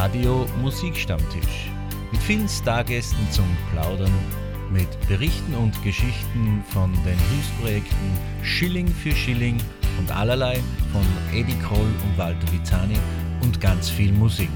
Radio Musikstammtisch. Mit vielen Stargästen zum Plaudern, mit Berichten und Geschichten von den Hilfsprojekten Schilling für Schilling und allerlei von Eddie Kroll und Walter Vizani und ganz viel Musik.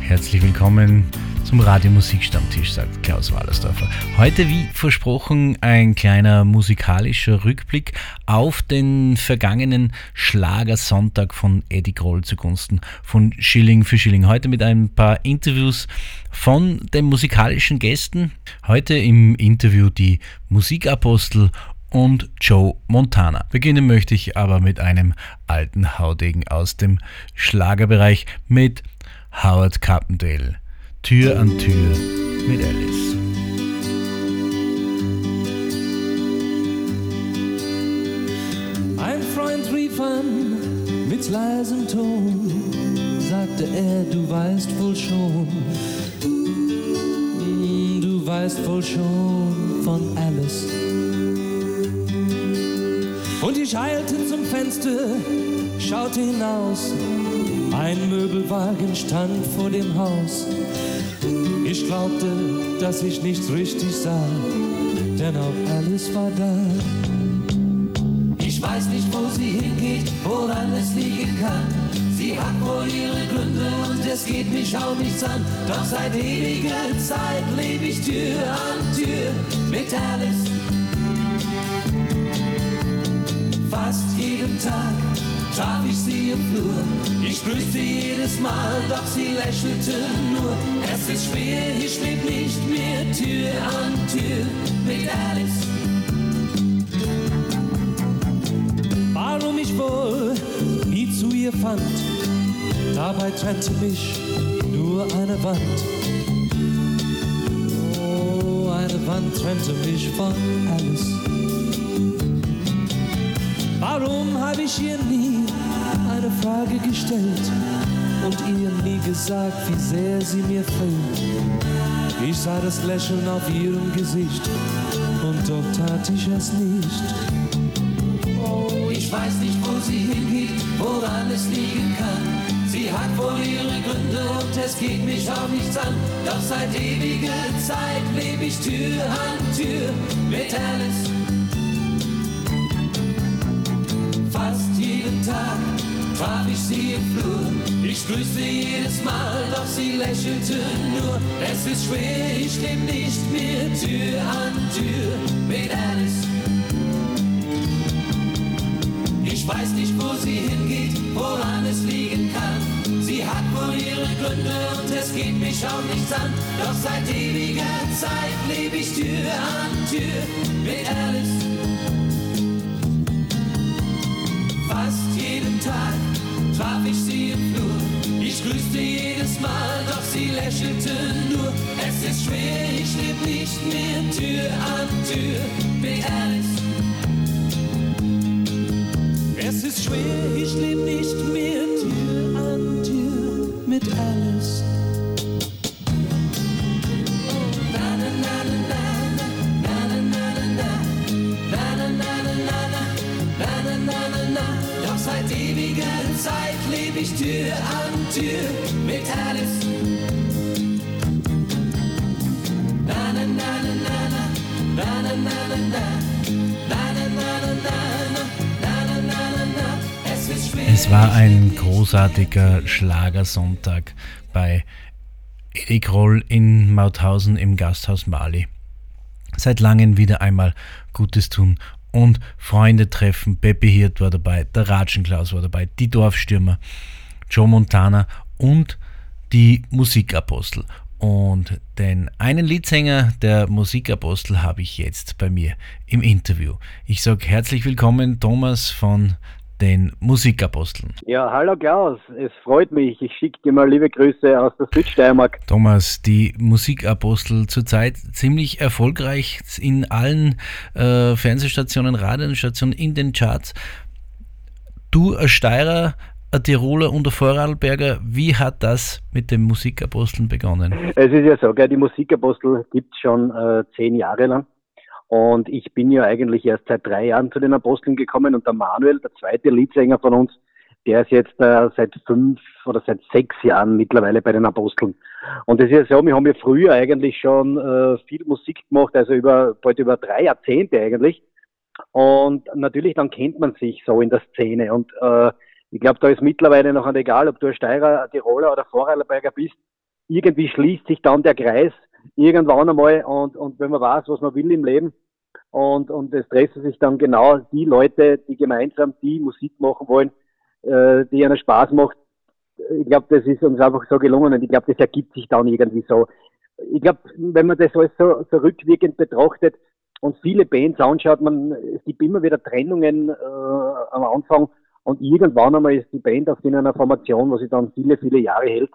Herzlich willkommen zum Radiomusikstammtisch, sagt Klaus Wallersdorfer. Heute, wie versprochen, ein kleiner musikalischer Rückblick auf den vergangenen Schlagersonntag von Eddie Groll zugunsten von Schilling für Schilling. Heute mit ein paar Interviews von den musikalischen Gästen. Heute im Interview die Musikapostel und Joe Montana. Beginnen möchte ich aber mit einem alten Haudegen aus dem Schlagerbereich mit Howard Carpendale. Tür an Tür mit Alice. Ein Freund rief an mit leisem Ton, sagte er, du weißt wohl schon, du weißt wohl schon von Alice. Und ich eilte zum Fenster, schaute hinaus, ein Möbelwagen stand vor dem Haus. Ich glaubte, dass ich nichts richtig sah, denn auch alles war da. Ich weiß nicht, wo sie hingeht, woran es liegen kann. Sie hat wohl ihre Gründe und es geht mich auch nichts an. Doch seit ewiger Zeit lebe ich Tür an Tür mit Alice. Fast jeden Tag traf ich sie im Flur. Ich grüßte jedes Mal, doch sie lächelte nur. Es ist schwer, ich leb nicht mehr Tür an Tür mit Alice. Warum ich wohl nie zu ihr fand, dabei trennte mich nur eine Wand. Oh, eine Wand trennte mich von Alice. Warum habe ich ihr nie eine Frage gestellt und ihr nie gesagt, wie sehr sie mir fehlt? Ich sah das Lächeln auf ihrem Gesicht und doch tat ich es nicht. Oh, ich weiß nicht, wo sie hingeht, woran es liegen kann. Sie hat wohl ihre Gründe und es geht mich auch nichts an. Doch seit ewiger Zeit lebe ich Tür an Tür mit Alice. Traf ich sie im Flur. Ich grüßte jedes Mal, doch sie lächelte nur. Es ist schwer, ich leb nicht mehr Tür an Tür mit Alice. Ich weiß nicht, wo sie hingeht, woran es liegen kann. Sie hat wohl ihre Gründe und es geht mich auch nichts an. Doch seit ewiger Zeit lebe ich Tür an Tür mit Alice. Ich sie im Flur. Ich grüßte jedes Mal, doch sie lächelte nur. Es ist schwer, ich leb nicht mehr Tür an Tür Alice. Es ist schwer, ich leb nicht mehr Tür an Tür mit Alice. Na, na, na, na, na, na, na, na, na, na, na, na, na, na, na, na, na, schwer. Es war ein großartiger Schlagersonntag bei Eddie Kroll in Mauthausen im Gasthaus Mali. Seit langem wieder einmal Gutes tun und Freunde treffen. Peppi Hirt war dabei, der Ratschenklaus war dabei, die Dorfstürmer, Joe Montana und die Musikapostel. Und den einen Liedsänger der Musikapostel habe ich jetzt bei mir im Interview. Ich sage herzlich willkommen, Thomas von den Musikaposteln. Ja, hallo Klaus, es freut mich. Ich schicke dir mal liebe Grüße aus der Südsteiermark. Thomas, die Musikapostel zurzeit ziemlich erfolgreich in allen äh, Fernsehstationen, Radiostationen, in den Charts. Du als Steirer, ein Tiroler und ein Vorarlberger, wie hat das mit den Musikaposteln begonnen? Es ist ja so, gell, die Musikapostel gibt es schon äh, zehn Jahre lang. Und ich bin ja eigentlich erst seit drei Jahren zu den Aposteln gekommen und der Manuel, der zweite Leadsänger von uns, der ist jetzt äh, seit fünf oder seit sechs Jahren mittlerweile bei den Aposteln. Und das ist ja so, wir haben ja früher eigentlich schon äh, viel Musik gemacht, also über bald über drei Jahrzehnte eigentlich. Und natürlich dann kennt man sich so in der Szene. Und äh, ich glaube, da ist mittlerweile noch egal, ob du ein Steirer, Tiroler oder Vorarlberger bist. Irgendwie schließt sich dann der Kreis irgendwann einmal und, und wenn man weiß, was man will im Leben und, und es treffen sich dann genau die Leute, die gemeinsam die Musik machen wollen, äh, die ihnen Spaß macht. Ich glaube, das ist uns einfach so gelungen und ich glaube, das ergibt sich dann irgendwie so. Ich glaube, wenn man das alles so, so rückwirkend betrachtet und viele Bands anschaut, man, es gibt immer wieder Trennungen äh, am Anfang und irgendwann einmal ist die Band auf in einer Formation, was sich dann viele, viele Jahre hält.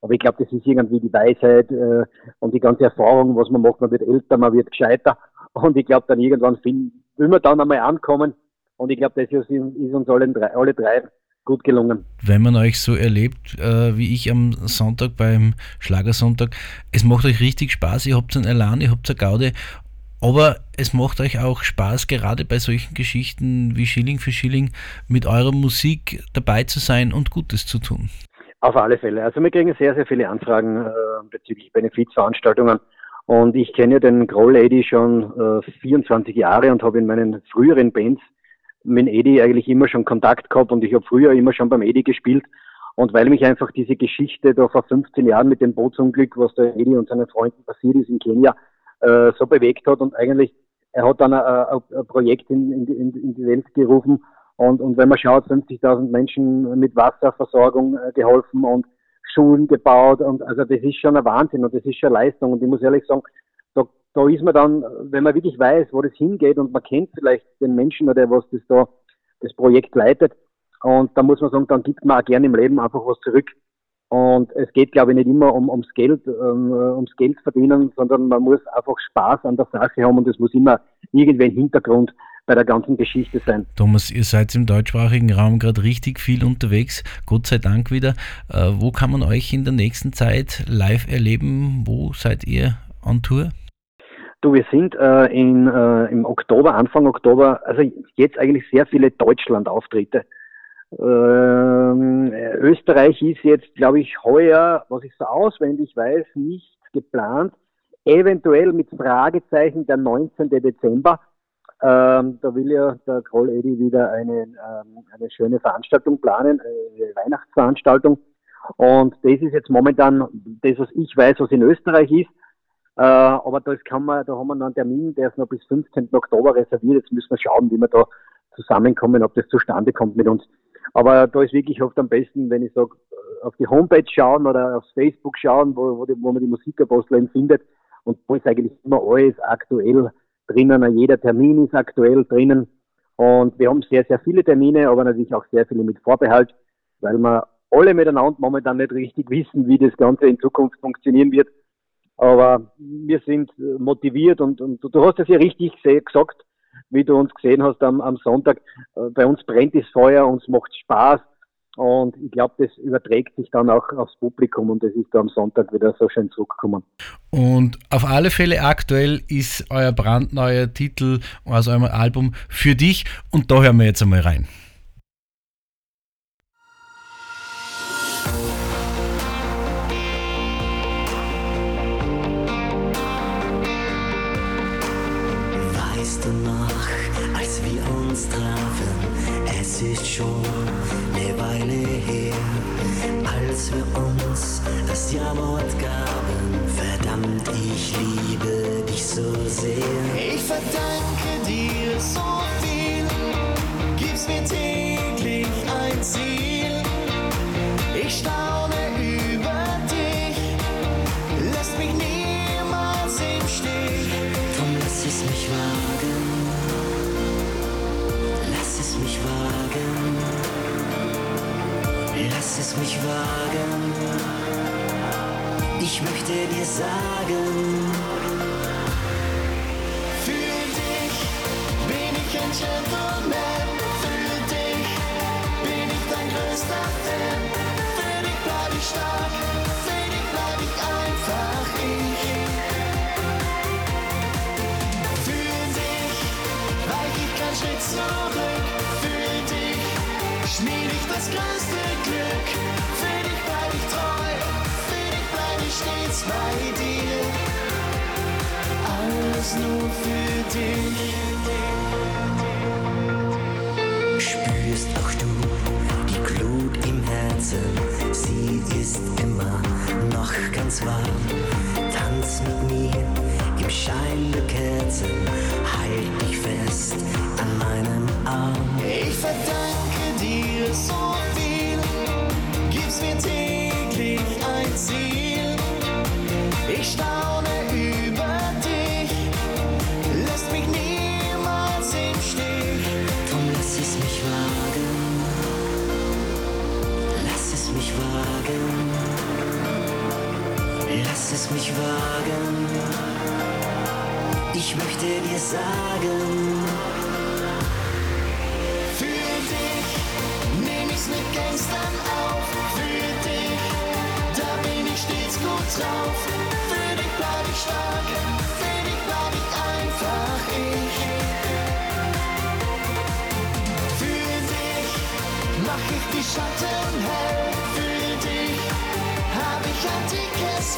Aber ich glaube, das ist irgendwie die Weisheit äh, und die ganze Erfahrung, was man macht. Man wird älter, man wird gescheiter. Und ich glaube, dann irgendwann will man dann einmal ankommen. Und ich glaube, das ist, ist uns allen drei, alle drei gut gelungen. Wenn man euch so erlebt, äh, wie ich am Sonntag beim Schlagersonntag, es macht euch richtig Spaß, ihr habt einen Elan, ihr habt eine Gaude, aber es macht euch auch Spaß, gerade bei solchen Geschichten wie Schilling für Schilling mit eurer Musik dabei zu sein und Gutes zu tun. Auf alle Fälle. Also wir kriegen sehr, sehr viele Anfragen äh, bezüglich Benefizveranstaltungen. Und ich kenne ja den Groll Lady schon äh, 24 Jahre und habe in meinen früheren Bands mit Edi eigentlich immer schon Kontakt gehabt und ich habe früher immer schon beim Edi gespielt. Und weil mich einfach diese Geschichte da vor 15 Jahren mit dem Bootsunglück, was der Edi und seinen Freunden passiert ist in Kenia, äh, so bewegt hat und eigentlich, er hat dann ein, Projekt in, in, in, die Welt gerufen und, und wenn man schaut, 50.000 Menschen mit Wasserversorgung äh, geholfen und Schulen gebaut und also das ist schon ein Wahnsinn und das ist schon Leistung und ich muss ehrlich sagen, da, da ist man dann, wenn man wirklich weiß, wo das hingeht und man kennt vielleicht den Menschen oder was das da, das Projekt leitet und da muss man sagen, dann gibt man auch gerne im Leben einfach was zurück. Und es geht, glaube ich, nicht immer um, ums Geld, ähm, ums Geld verdienen, sondern man muss einfach Spaß an der Sache haben und es muss immer irgendwie ein Hintergrund bei der ganzen Geschichte sein. Thomas, ihr seid im deutschsprachigen Raum gerade richtig viel unterwegs, Gott sei Dank wieder. Äh, wo kann man euch in der nächsten Zeit live erleben? Wo seid ihr on Tour? Du, wir sind äh, in, äh, im Oktober, Anfang Oktober, also jetzt eigentlich sehr viele Deutschland-Auftritte. Ähm, Österreich ist jetzt, glaube ich, heuer, was ich so auswendig weiß, nicht geplant. Eventuell mit Fragezeichen der 19. Dezember. Ähm, da will ja der Kroll Eddy wieder eine, ähm, eine schöne Veranstaltung planen, eine Weihnachtsveranstaltung. Und das ist jetzt momentan das, was ich weiß, was in Österreich ist. Äh, aber das kann man, da haben wir noch einen Termin, der ist noch bis 15. Oktober reserviert. Jetzt müssen wir schauen, wie wir da zusammenkommen, ob das zustande kommt mit uns. Aber da ist wirklich oft am besten, wenn ich sage, auf die Homepage schauen oder aufs Facebook schauen, wo, wo, die, wo man die Musikapostel findet. Und wo ist eigentlich immer alles aktuell drinnen, jeder Termin ist aktuell drinnen. Und wir haben sehr, sehr viele Termine, aber natürlich auch sehr viele mit Vorbehalt, weil wir alle miteinander momentan nicht richtig wissen, wie das Ganze in Zukunft funktionieren wird. Aber wir sind motiviert und, und du hast es ja richtig gesagt, wie du uns gesehen hast am, am Sonntag. Äh, bei uns brennt das Feuer, uns macht Spaß und ich glaube, das überträgt sich dann auch aufs Publikum und das ist da am Sonntag wieder so schön zurückgekommen. Und auf alle Fälle aktuell ist euer brandneuer Titel aus eurem Album für dich und da hören wir jetzt einmal rein. Wagen, lass es mich wagen. Lass es mich wagen. Ich möchte dir sagen, für dich bin ich ein Gentleman. Für dich bin ich dein größter Fan. Für dich bleib ich stark. Das größte Glück. Für dich bleib ich treu, für dich bleib ich stets bei dir. Alles nur für dich. Spürst auch du die Glut im Herzen, sie ist immer noch ganz warm. Tanz mit mir im Schein der Kerzen, halt dich fest an meinem Arm. Ich verdanke so viel, gibst mir täglich ein Ziel. Ich staune über dich, lässt mich niemals im Stich. Drum lass es mich wagen, lass es mich wagen, lass es mich wagen. Ich möchte dir sagen, mit Gangstern auf. Für dich, da bin ich stets gut drauf. Für dich bleib ich stark, für dich bleib ich einfach ich. Für dich mach ich die Schatten hell. Für dich hab ich ein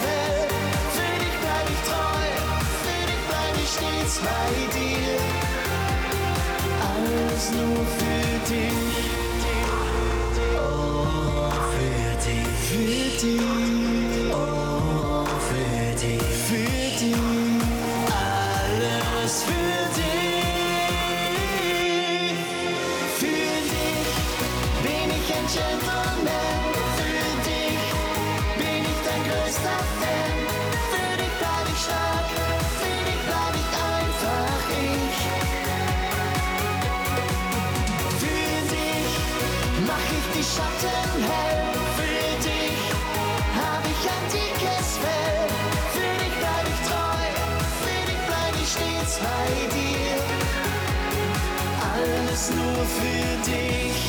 Fell. Für dich bleib ich treu, für dich bleib ich stets bei dir. Alles nur für dich. Oh, für dich. für dich, alles für dich. Für dich bin ich ein. Für dich bin ich dein größter Fan. Für dich bleib ich stark, für dich bleib ich einfach ich. Für dich mach ich die Schatten hell. Nur für dich.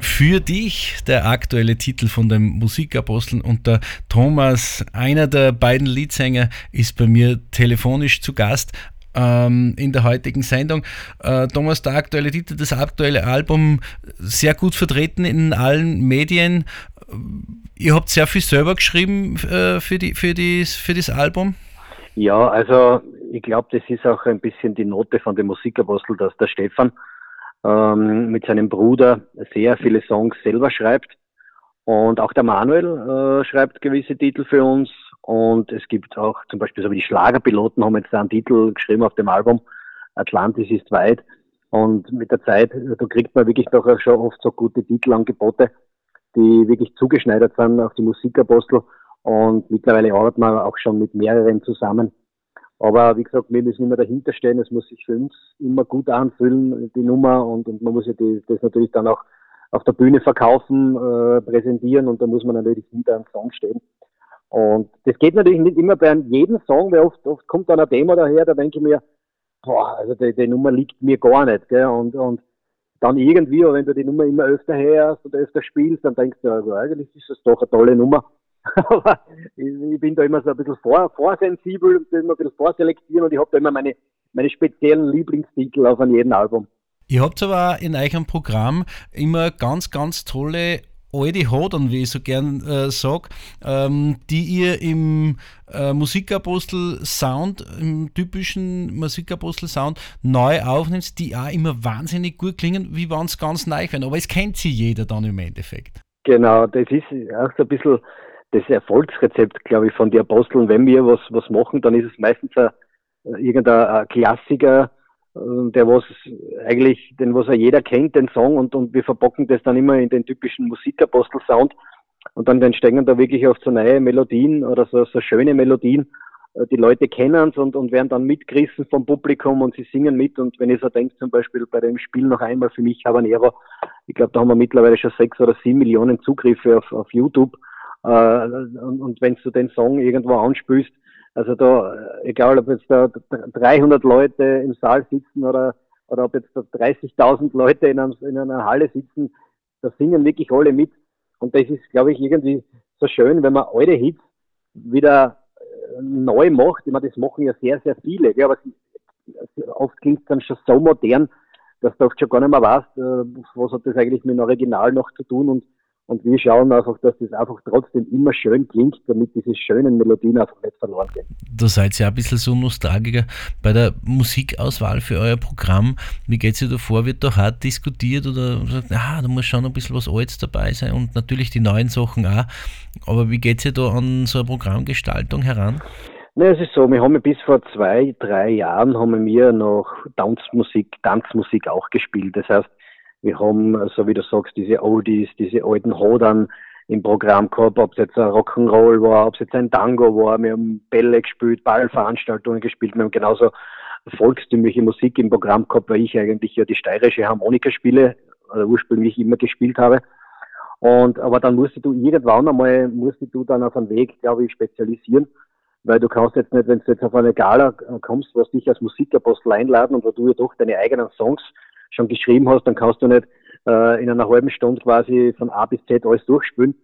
Für dich der aktuelle Titel von den Musikaposteln und der Thomas, einer der beiden Leadsänger, ist bei mir telefonisch zu Gast ähm, in der heutigen Sendung. Äh, Thomas, der aktuelle Titel, das aktuelle Album, sehr gut vertreten in allen Medien. Ihr habt sehr viel selber geschrieben äh, für, die, für, die, für das Album. Ja, also ich glaube, das ist auch ein bisschen die Note von dem Musikapostel, dass der Stefan ähm, mit seinem Bruder sehr viele Songs selber schreibt. Und auch der Manuel äh, schreibt gewisse Titel für uns. Und es gibt auch zum Beispiel so wie die Schlagerpiloten haben jetzt einen Titel geschrieben auf dem Album. Atlantis ist weit. Und mit der Zeit, da kriegt man wirklich doch auch schon oft so gute Titelangebote, die wirklich zugeschneidert sind auf die Musikapostel. Und mittlerweile arbeitet man auch schon mit mehreren zusammen. Aber wie gesagt, wir müssen immer dahinter stehen. Es muss sich für uns immer gut anfühlen, die Nummer. Und, und man muss ja die, das natürlich dann auch auf der Bühne verkaufen, äh, präsentieren. Und da muss man natürlich hinter einem Song stehen. Und das geht natürlich nicht immer bei jedem Song, weil oft, oft kommt dann ein Demo daher, da denke ich mir, boah, also die, die Nummer liegt mir gar nicht. Gell? Und, und dann irgendwie, wenn du die Nummer immer öfter hörst und öfter spielst, dann denkst du, also eigentlich ist das doch eine tolle Nummer. Aber ich, bin da immer so ein bisschen vor, vorsensibel, und immer ein bisschen vorselektieren und ich habe da immer meine, meine speziellen Lieblingstitel auf an jedem Album. Ihr habt aber in eurem Programm immer ganz, ganz tolle alte Hodern, wie ich so gern äh, sage, ähm, die ihr im äh, Musikapostel-Sound, im typischen Musikapostel-Sound neu aufnimmt, die auch immer wahnsinnig gut klingen, wie wenn es ganz neu wären. Aber es kennt sie jeder dann im Endeffekt. Genau, das ist auch so ein bisschen das Erfolgsrezept, glaube ich, von den Aposteln. Wenn wir was, was machen, dann ist es meistens ein, irgendein ein Klassiker, äh, der was eigentlich, den was ja jeder kennt, den Song, und, und wir verbocken das dann immer in den typischen Musikapostel-Sound. Und dann entstehen da wirklich oft so neue Melodien oder so, so schöne Melodien. Äh, Die Leute kennen es und, und werden dann mitgerissen vom Publikum und sie singen mit. Und wenn ich so denke, zum Beispiel bei dem Spiel noch einmal für mich Habanero, ich glaube, da haben wir mittlerweile schon sechs oder sieben Millionen Zugriffe auf, auf YouTube. Äh, und, wenn du den Song irgendwo anspielst, also da, egal ob jetzt da 300 Leute im Saal sitzen oder, oder ob jetzt da 30.000 Leute in, einem, in einer Halle sitzen, da singen wirklich alle mit. Und das ist, glaube ich, irgendwie so schön, wenn man alte Hits wieder äh, neu macht. Ich meine, das machen ja sehr, sehr viele, gell, aber oft klingt es dann schon so modern, dass du oft schon gar nicht mehr weißt, äh, was hat das eigentlich mit dem Original noch zu tun und und wir schauen einfach, dass das einfach trotzdem immer schön klingt, damit diese schönen Melodien einfach nicht verloren gehen. Da seid ihr ja ein bisschen so Nostalgiker bei der Musikauswahl für euer Programm. Wie geht es da vor? Wird da hart diskutiert oder sagt, ah, da muss schon ein bisschen was Altes dabei sein und natürlich die neuen Sachen auch. Aber wie geht ihr da an so eine Programmgestaltung heran? Na, es ist so, wir haben bis vor zwei, drei Jahren haben wir noch Tanzmusik, Tanzmusik auch gespielt. Das heißt, wir haben, so wie du sagst, diese Oldies, diese alten Hodern im Programm gehabt, ob es jetzt ein Rock'n'Roll war, ob es jetzt ein Tango war. Wir haben Bälle gespielt, Ballveranstaltungen gespielt. Wir haben genauso volkstümliche Musik im Programm gehabt, weil ich eigentlich ja die steirische Harmonika spiele, oder ursprünglich immer gespielt habe. Und, aber dann musst du irgendwann einmal, musst du dann auf einen Weg, glaube ich, spezialisieren, weil du kannst jetzt nicht, wenn du jetzt auf eine Gala kommst, was dich als Musikapostel einladen und wo du ja doch deine eigenen Songs schon geschrieben hast, dann kannst du nicht äh, in einer halben Stunde quasi von A bis Z alles durchspülen.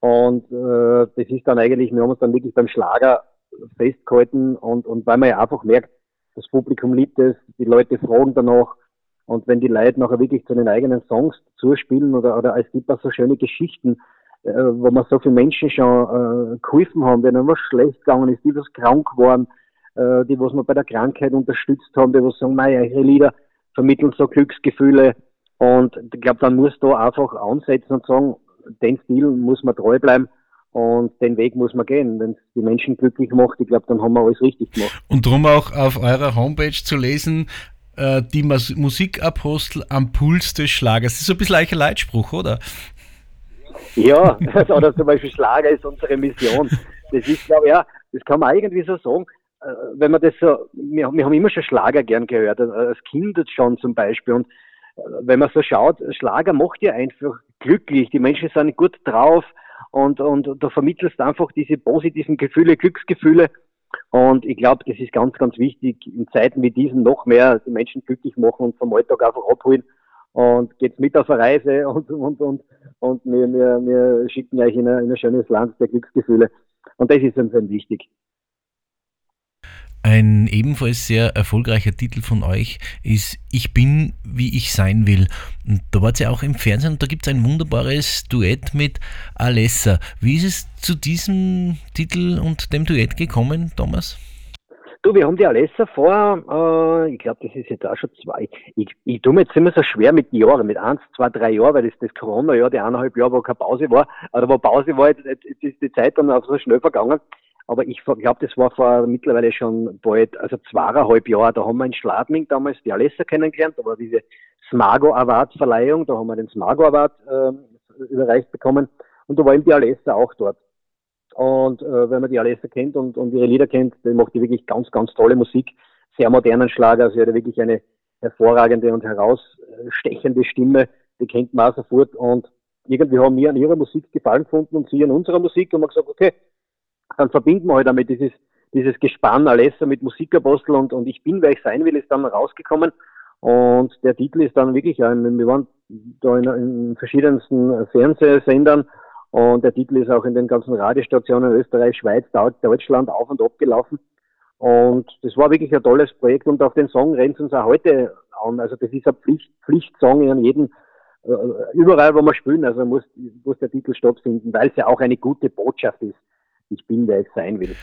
Und äh, das ist dann eigentlich, wir haben uns dann wirklich beim Schlager festgehalten und, und weil man ja einfach merkt, das Publikum liebt es, die Leute fragen danach und wenn die Leute nachher wirklich zu den eigenen Songs zuspielen oder, oder es gibt auch so schöne Geschichten, äh, wo man so viele Menschen schon äh, geholfen haben, denen was schlecht gegangen ist, die was krank waren, äh, die was man bei der Krankheit unterstützt haben, die was sagen, naja, ihre Lieder, vermitteln so Glücksgefühle. Und ich glaube, dann muss da einfach ansetzen und sagen, den Stil muss man treu bleiben und den Weg muss man gehen. Wenn es die Menschen glücklich macht, ich glaube, dann haben wir alles richtig gemacht. Und darum auch auf eurer Homepage zu lesen, äh, die Musikapostel am Puls des Schlagers. Das ist so ein bisschen ein Leitspruch, oder? Ja, oder zum Beispiel Schlager ist unsere Mission. Das ist, glaube ich, ja, das kann man irgendwie so sagen. Äh, wenn man das so, wir, wir haben immer schon Schlager gern gehört, äh, als Kind schon zum Beispiel. Und äh, wenn man so schaut, Schlager macht ja einfach glücklich. Die Menschen sind gut drauf und, und da vermittelst du einfach diese positiven Gefühle, Glücksgefühle. Und ich glaube, das ist ganz, ganz wichtig, in Zeiten wie diesen noch mehr die Menschen glücklich machen und vom Alltag einfach abholen. Und geht's mit auf eine Reise und, und, und, und wir, wir, wir schicken euch in ein, in ein schönes Land der Glücksgefühle. Und das ist uns wichtig. Ein ebenfalls sehr erfolgreicher Titel von euch ist Ich bin, wie ich sein will. Und da wart ihr auch im Fernsehen und da gibt es ein wunderbares Duett mit Alessa. Wie ist es zu diesem Titel und dem Duett gekommen, Thomas? Du, wir haben die Alessa vor, äh, ich glaube, das ist jetzt auch schon zwei. Ich, ich tue mir jetzt immer so schwer mit Jahren, mit eins, zwei, drei Jahren, weil das das Corona-Jahr, die eineinhalb Jahre, wo keine Pause war, oder wo Pause war, jetzt, jetzt ist die Zeit dann auch so schnell vergangen. Aber ich glaube, das war vor mittlerweile schon bald, also zweieinhalb Jahre, da haben wir in Schladming damals die Alessa kennengelernt, da war diese Smago Award Verleihung, da haben wir den Smago Award äh, überreicht bekommen. Und da war eben die Alessa auch dort. Und äh, wenn man die Alessa kennt und, und ihre Lieder kennt, dann macht die wirklich ganz, ganz tolle Musik, sehr modernen Schlager, also sie hat wirklich eine hervorragende und herausstechende Stimme, die kennt man auch sofort. Und irgendwie haben wir an ihrer Musik gefallen gefunden und sie an unserer Musik. Und haben gesagt, okay, dann verbinden wir halt damit dieses, dieses Gespann Alessa mit Musikapostel und, und ich bin, wer ich sein will, ist dann rausgekommen. Und der Titel ist dann wirklich, wir waren da in, in verschiedensten Fernsehsendern und der Titel ist auch in den ganzen Radiostationen Österreich, Schweiz, Deutschland auf und ab gelaufen. Und das war wirklich ein tolles Projekt und auf den Song rennt uns auch heute an. Also das ist ein Pflicht, Pflichtsong an jedem, äh, überall wo wir spielen, also muss, muss der Titel stattfinden, weil es ja auch eine gute Botschaft ist ich bin, wer ich sein will.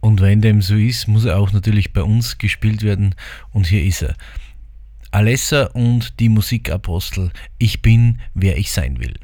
Und wenn dem so ist, muss er auch natürlich bei uns gespielt werden. Und hier ist er. Alessa und die Musikapostel. Ich bin, wer ich sein will.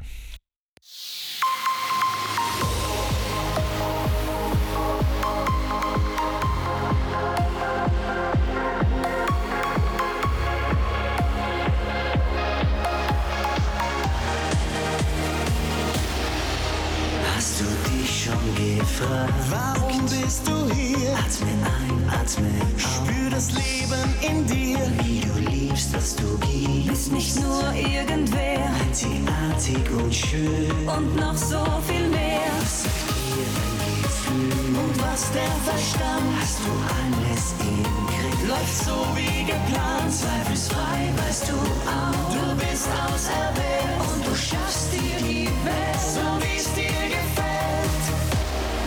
Nicht nur irgendwer. Einzigartig und schön. Und noch so viel mehr. Was sagt dir dein Gefühl? Und was der Verstand? Hast du alles im Griff? Läuft so wie geplant. Zweifelsfrei weißt du auch. Du bist auserwählt. Und du schaffst dir die Welt. So wie es dir gefällt.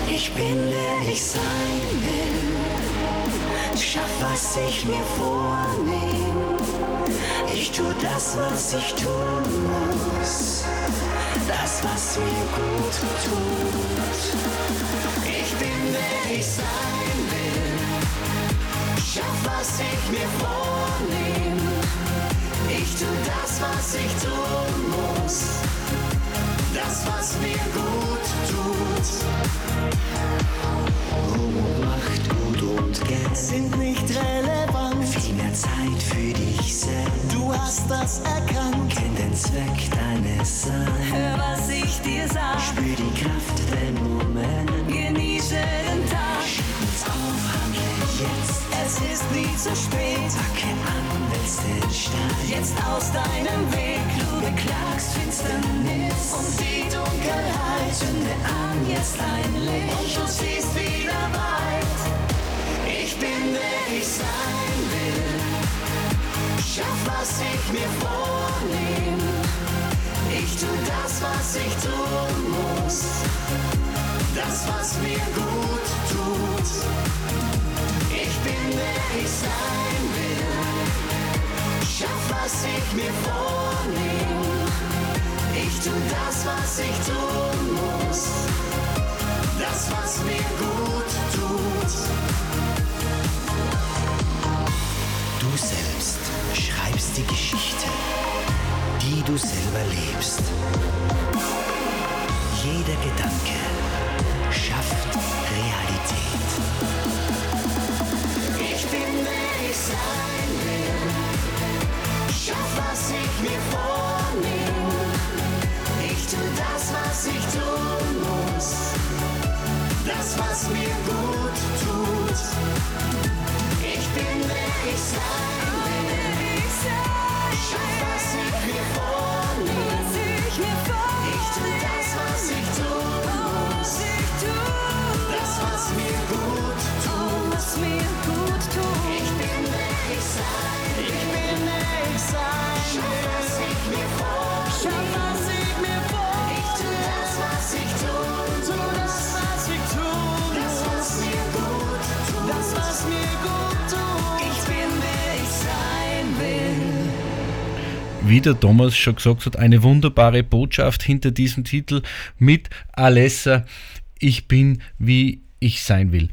Ich bin, wer ich sein will. Schaff, was ich mir vornehm. Ich tu das, was ich tun muss. Das, was mir gut tut. Ich bin, wer ich sein will. Schaff, was ich mir vornehm. Ich tu das, was ich tun muss. Das, was mir gut tut. Und Macht, Gut und Geld sind nicht relevant. Zeit für dich selbst. Du hast das erkannt. Kenn den Zweck deines Seins. Hör, was ich dir sag. Spür die Kraft, den Moment. Genieße den Tag. Schieb uns auf, handle jetzt. Es ist nie zu spät. Packe an, wälz den Stein. Jetzt aus deinem Weg. Du beklagst Finsternis. Und die Dunkelheit. Zünde an jetzt ein Licht. Und du siehst wieder weit. Ich bin, wer ich sein. Schaff, was ich mir vornehm. Ich tu das, was ich tun muss. Das, was mir gut tut. Ich bin, wer ich sein will. Schaff, was ich mir vornehm. Ich tu das, was ich tun muss. Das, was mir gut tut. Du selbst schreibst die Geschichte, die du selber lebst. Jeder Gedanke schafft Realität. Ich bin, wer ich sein will. Schaff, was ich mir vornehm. Ich tu das, was ich tun muss. Das, was mir gut ich sein will. Schaff, was ich mir vornehm. Ich tu das, was ich tun muss. Das, was mir gut tut. Ich bin, wer ich sein will. Ich bin, wer ich sein will. Schaff, was ich mir vornehm. Wie der Thomas schon gesagt hat, eine wunderbare Botschaft hinter diesem Titel mit Alessa, ich bin wie ich sein will.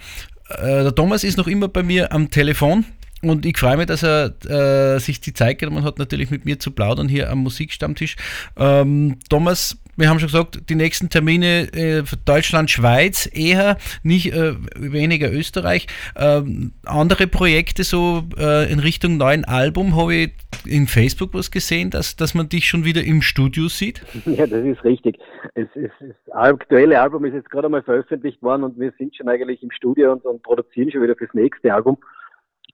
Äh, der Thomas ist noch immer bei mir am Telefon und ich freue mich, dass er äh, sich die Zeit genommen hat, natürlich mit mir zu plaudern hier am Musikstammtisch. Ähm, Thomas, wir haben schon gesagt, die nächsten Termine äh, Deutschland, Schweiz eher, nicht äh, weniger Österreich. Ähm, andere Projekte so äh, in Richtung neuen Album habe ich in Facebook was gesehen, dass, dass man dich schon wieder im Studio sieht. Ja, das ist richtig. Es, es, das aktuelle Album ist jetzt gerade einmal veröffentlicht worden und wir sind schon eigentlich im Studio und, und produzieren schon wieder fürs nächste Album,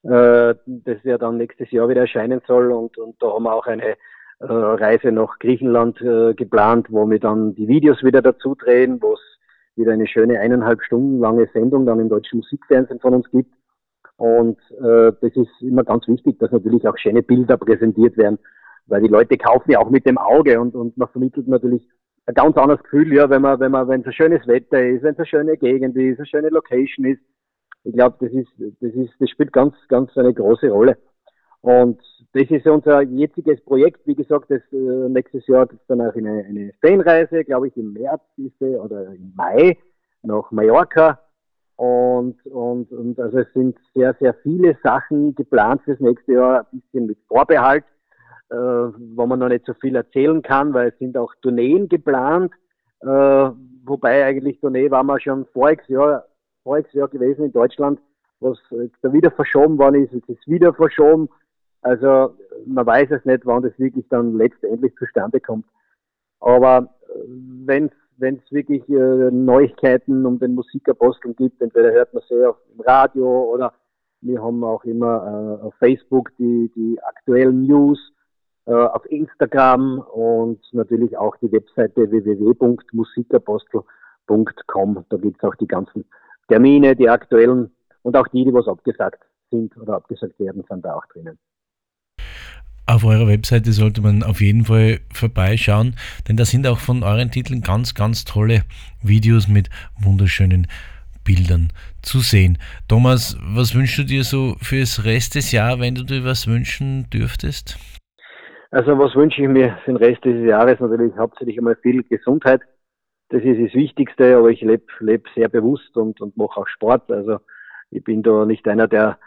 äh, das ja dann nächstes Jahr wieder erscheinen soll. Und, und da haben wir auch eine äh, Reise nach Griechenland äh, geplant, wo wir dann die Videos wieder dazu drehen, wo es wieder eine schöne eineinhalb Stunden lange Sendung dann im deutschen Musikfernsehen von uns gibt. Und äh, das ist immer ganz wichtig, dass natürlich auch schöne Bilder präsentiert werden, weil die Leute kaufen ja auch mit dem Auge und, und man vermittelt natürlich ein ganz anderes Gefühl, ja, wenn man, wenn man, wenn es ein schönes Wetter ist, wenn es eine schöne Gegend ist, eine schöne Location ist. Ich glaube, das ist, das ist, das spielt ganz, ganz eine große Rolle. Und das ist unser jetziges Projekt. Wie gesagt, das äh, nächstes Jahr ist dann auch eine, eine Fanreise, glaube ich, im März ist oder im Mai nach Mallorca. Und, und, und also es sind sehr, sehr viele Sachen geplant fürs nächste Jahr, ein bisschen mit Vorbehalt, äh, wo man noch nicht so viel erzählen kann, weil es sind auch Tourneen geplant, äh, wobei eigentlich Tournee war man schon voriges Jahr, voriges Jahr gewesen in Deutschland, was jetzt da wieder verschoben worden ist, jetzt ist wieder verschoben. Also man weiß es nicht, wann das wirklich dann letztendlich zustande kommt. Aber wenn es wenn es wirklich äh, Neuigkeiten um den Musikapostel gibt, entweder hört man sie auf dem Radio oder wir haben auch immer äh, auf Facebook die, die aktuellen News, äh, auf Instagram und natürlich auch die Webseite www.musikapostel.com. Da gibt es auch die ganzen Termine, die aktuellen und auch die, die was abgesagt sind oder abgesagt werden, sind da auch drinnen. Auf eurer Webseite sollte man auf jeden Fall vorbeischauen, denn da sind auch von euren Titeln ganz, ganz tolle Videos mit wunderschönen Bildern zu sehen. Thomas, was wünschst du dir so fürs Rest des Jahres, wenn du dir was wünschen dürftest? Also was wünsche ich mir für den Rest dieses Jahres? Natürlich hauptsächlich einmal viel Gesundheit. Das ist das Wichtigste, aber ich lebe leb sehr bewusst und, und mache auch Sport. Also ich bin da nicht einer, der, der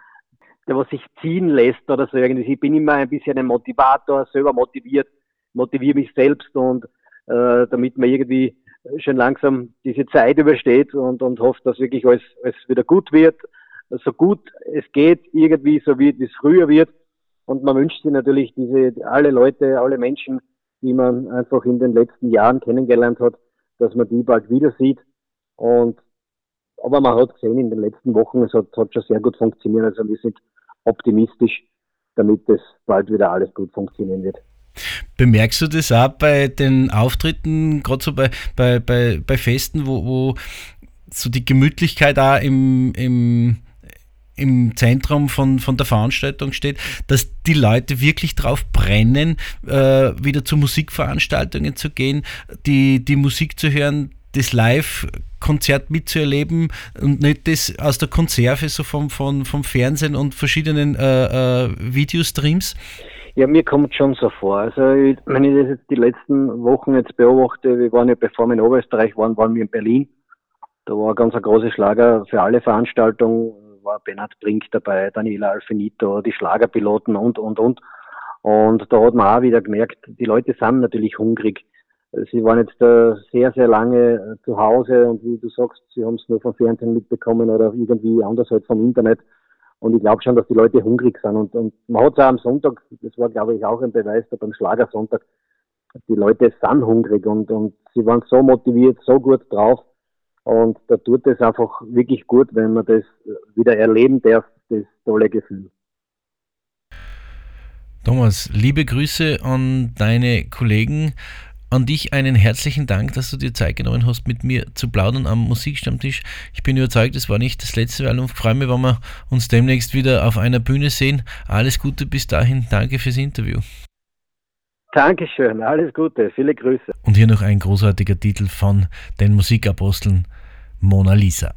was sich ziehen lässt oder so irgendwie. Ich bin immer ein bisschen ein Motivator, selber motiviert, motiviere mich selbst und äh, damit man irgendwie schon langsam diese Zeit übersteht und, und hofft, dass wirklich alles, alles wieder gut wird, so gut es geht, irgendwie so wie es früher wird. Und man wünscht sich natürlich diese, alle Leute, alle Menschen, die man einfach in den letzten Jahren kennengelernt hat, dass man die bald wieder sieht. Und, aber man hat gesehen in den letzten Wochen, es hat, hat schon sehr gut funktioniert. Also wir sind optimistisch, damit es bald wieder alles gut funktionieren wird. Bemerkst du das auch bei den Auftritten, gerade so bei, bei, bei, bei Festen, wo, wo so die Gemütlichkeit da im, im, im Zentrum von, von der Veranstaltung steht, dass die Leute wirklich drauf brennen, äh, wieder zu Musikveranstaltungen zu gehen, die, die Musik zu hören, das Live-Konzert mitzuerleben und nicht das aus der Konserve so vom, vom, vom Fernsehen und verschiedenen äh, äh, Videostreams? Ja, mir kommt schon so vor. Also, wenn ich das jetzt die letzten Wochen jetzt beobachte, wir waren ja, bevor wir in Oberösterreich waren, waren wir in Berlin. Da war ganz ein großer Schlager für alle Veranstaltungen, war Bernhard Brink dabei, Daniela Alfinito, die Schlagerpiloten und, und, und. Und da hat man auch wieder gemerkt, die Leute sind natürlich hungrig. Sie waren jetzt äh, sehr, sehr lange äh, zu Hause und wie du sagst, sie haben es nur vom Fernsehen mitbekommen oder irgendwie anders halt vom Internet. Und ich glaube schon, dass die Leute hungrig sind. Und, und man hat es auch am Sonntag, das war glaube ich auch ein Beweis da beim Schlagersonntag, die Leute sind hungrig und, und sie waren so motiviert, so gut drauf. Und da tut es einfach wirklich gut, wenn man das wieder erleben darf, das tolle Gefühl. Thomas, liebe Grüße an deine Kollegen an dich einen herzlichen Dank, dass du dir Zeit genommen hast, mit mir zu plaudern am Musikstammtisch. Ich bin überzeugt, es war nicht das letzte Mal und freue mich, wenn wir uns demnächst wieder auf einer Bühne sehen. Alles Gute bis dahin. Danke fürs Interview. Dankeschön, alles Gute, viele Grüße. Und hier noch ein großartiger Titel von den Musikaposteln Mona Lisa.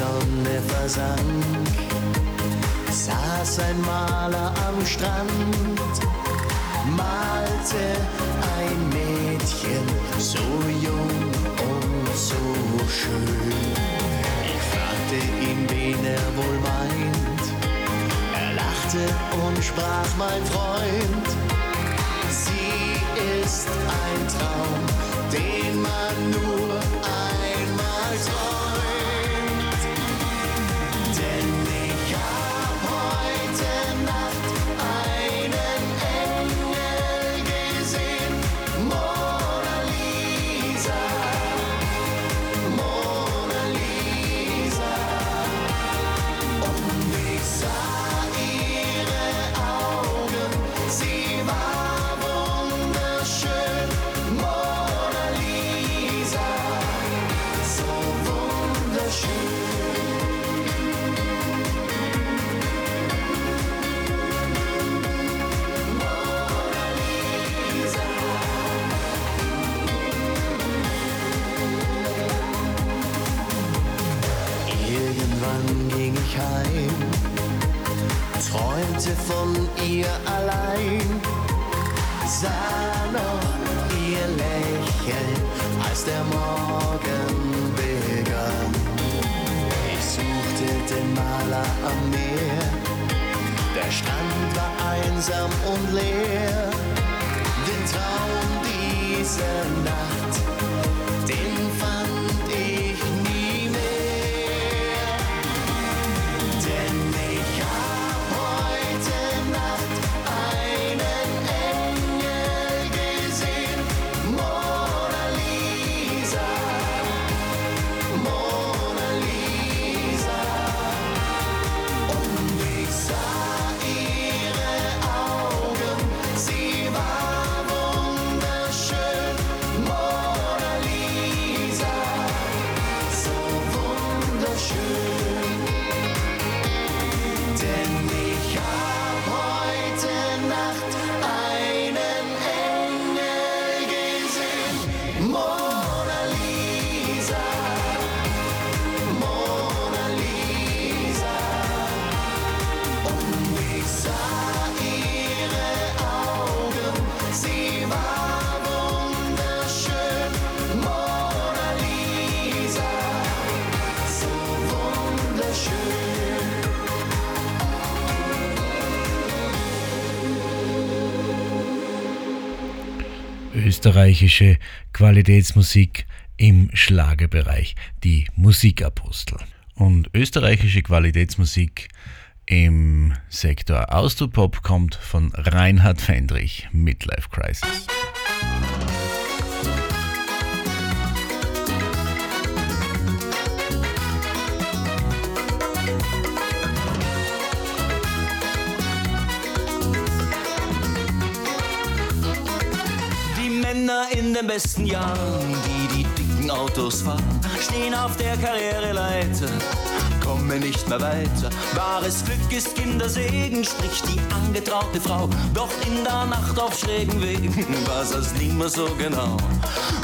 Sonne versank, saß ein Maler am Strand, malte ein Mädchen, so jung und so schön. Ich fragte ihn, wen er wohl meint. Er lachte und sprach, mein Freund, sie ist ein Traum, den man nur österreichische Qualitätsmusik im Schlagerbereich, die Musikapostel. Und österreichische Qualitätsmusik im Sektor Austropop kommt von Reinhard Fendrich, Midlife Crisis. In den besten Jahren, die die dicken Autos fahren, stehen auf der Karriereleiter, kommen nicht mehr weiter. Wahres Glück ist Kindersegen, spricht die angetraute Frau. Doch in der Nacht auf schrägen Wegen weiß es nimmer so genau.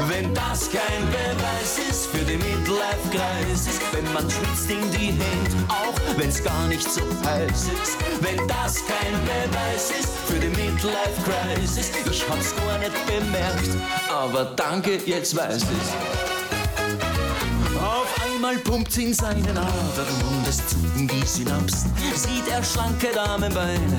Wenn das kein Beweis ist für die Midlife-Crisis, wenn man schwitzt in die Hände, auch wenn's gar nicht so heiß ist. Wenn das kein Beweis ist für die Midlife-Crisis, ich hab's gar nicht bemerkt, aber danke, jetzt weiß ich's. Einmal pumpt's in seinen Adern und es zucken die Synapsen. Sieht er schlanke Damenbeine,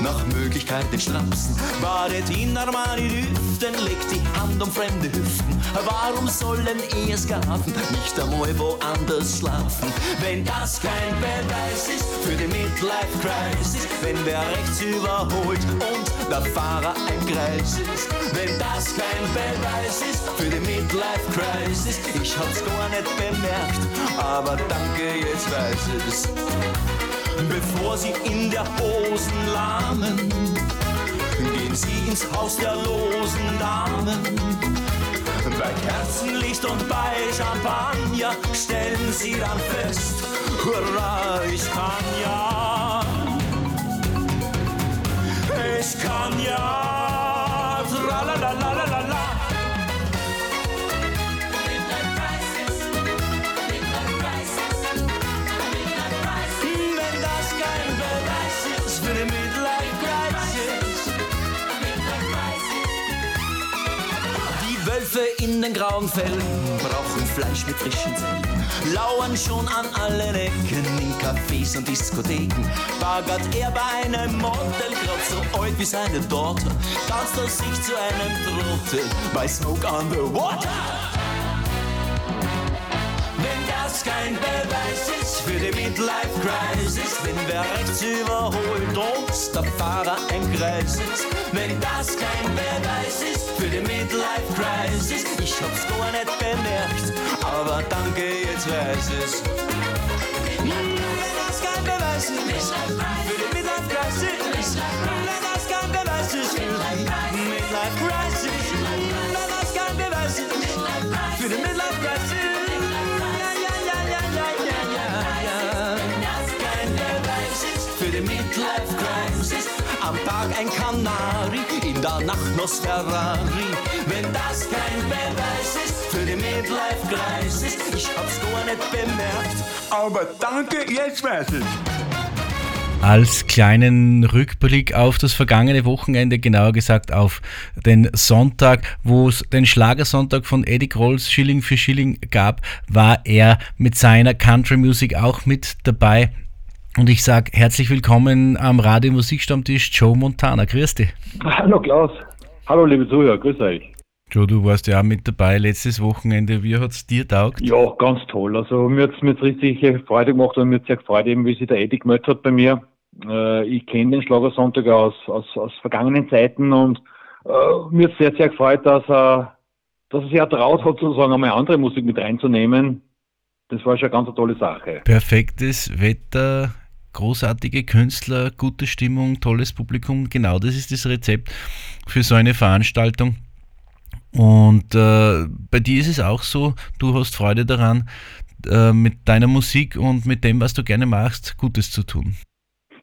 nach Möglichkeit den Strapsen. Badet in Armani-Düften, legt die Hand um fremde Hüften. Warum sollen Ehesgaven nicht einmal woanders schlafen? Wenn das kein Beweis ist für die Midlife-Crisis, wenn wer rechts überholt und der Fahrer ein Kreis ist. Wenn das kein Beweis ist für die Midlife-Crisis, ich hab's gar nicht bemerkt, aber danke, jetzt weiß ich's. Bevor sie in der Hosen lahmen, gehen sie ins Haus der losen Damen. Bei Kerzenlicht und bei Champagner stellen sie dann fest, hurra, ich kann ja, ich kann ja, tralalalalala. In den grauen Fällen brauchen Fleisch mit frischen Zellen. Lauern schon an allen Ecken in Cafés und Diskotheken. Bagert er bei einem Model, grad so alt wie seine Tochter. Tanzt er sich zu einem Trottel bei Smoke on the Water. Das kein Beweis ist für die Midlife-Crisis, wenn wer rechts überholt und der Fahrer ein Kreis ist. Wenn das kein Beweis ist für die Midlife-Crisis, ich hab's gar nicht bemerkt, aber danke, jetzt weiß es. Wenn das kein Beweis ist für die Midlife-Crisis, wenn das kein Beweis ist für die Midlife-Crisis, wenn das kein Beweis ist für die Midlife-Crisis. Am Tag ein Kanari, in der Nacht Nosferrari. Wenn das kein Beweis ist für die Midlife-Crisis, ich hab's gar nicht bemerkt, aber danke, jetzt weiß ich. als kleinen Rückblick auf das vergangene Wochenende, genauer gesagt auf den Sonntag, wo es den Schlagersonntag von Eddie Grolls Schilling für Schilling gab, war er mit seiner Country Music auch mit dabei. Und ich sage herzlich willkommen am Radio Musikstammtisch Joe Montana. Grüß dich. Hallo Klaus. Hallo liebe Zuhörer, grüß euch. Joe, du warst ja auch mit dabei letztes Wochenende. Wie hat es dir taugt? Ja, ganz toll. Also mir hat es mir richtig Freude gemacht und mir hat sehr gefreut, eben wie sich der Eddie gemeldet hat bei mir. Äh, ich kenne den Schlagersonntag aus, aus, aus vergangenen Zeiten und äh, mir hat sehr, sehr gefreut, dass er, dass er sich auch traut hat, sozusagen einmal andere Musik mit reinzunehmen. Das war schon eine ganz tolle Sache. Perfektes Wetter, großartige Künstler, gute Stimmung, tolles Publikum. Genau das ist das Rezept für so eine Veranstaltung. Und äh, bei dir ist es auch so, du hast Freude daran, äh, mit deiner Musik und mit dem, was du gerne machst, Gutes zu tun.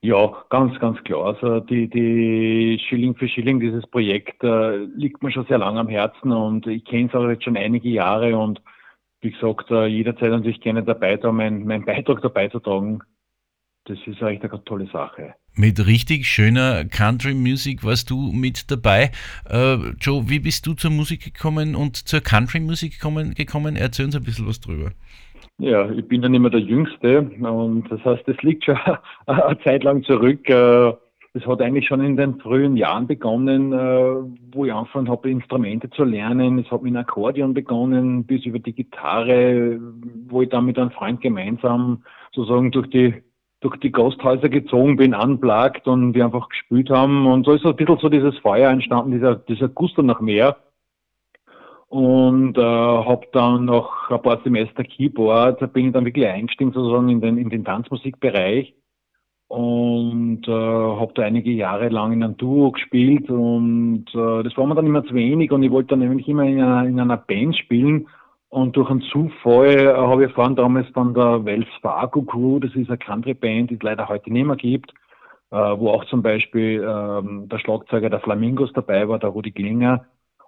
Ja, ganz, ganz klar. Also die, die Schilling für Schilling, dieses Projekt äh, liegt mir schon sehr lange am Herzen und ich kenne es auch jetzt schon einige Jahre und wie gesagt, äh, jederzeit natürlich gerne dabei, da meinen mein Beitrag dabei zu tragen. Das ist echt eine ganz tolle Sache. Mit richtig schöner Country Music warst du mit dabei. Äh, Joe, wie bist du zur Musik gekommen und zur Country Musik gekommen? gekommen? Erzähl uns ein bisschen was drüber. Ja, ich bin dann immer der Jüngste und das heißt, das liegt schon eine Zeit lang zurück. Äh, das hat eigentlich schon in den frühen Jahren begonnen, äh, wo ich angefangen habe, Instrumente zu lernen. Es hat mit dem Akkordeon begonnen, bis über die Gitarre, wo ich dann mit einem Freund gemeinsam sozusagen durch die durch die Gasthäuser gezogen bin, unplugged und wir einfach gespielt haben. Und so ist so ein bisschen so dieses Feuer entstanden, dieser, dieser Gusto nach mehr. Und äh, habe dann nach ein paar Semester Keyboard, bin ich dann wirklich eingestiegen sozusagen in den, in den Tanzmusikbereich und äh, habe da einige Jahre lang in einem Duo gespielt und äh, das war mir dann immer zu wenig und ich wollte dann nämlich immer in einer, in einer Band spielen und durch einen Zufall äh, habe ich erfahren damals von der Wells Fargo Crew, das ist eine Country-Band, die es leider heute nicht mehr gibt, äh, wo auch zum Beispiel ähm, der Schlagzeuger der Flamingos dabei war, der Rudi Klinger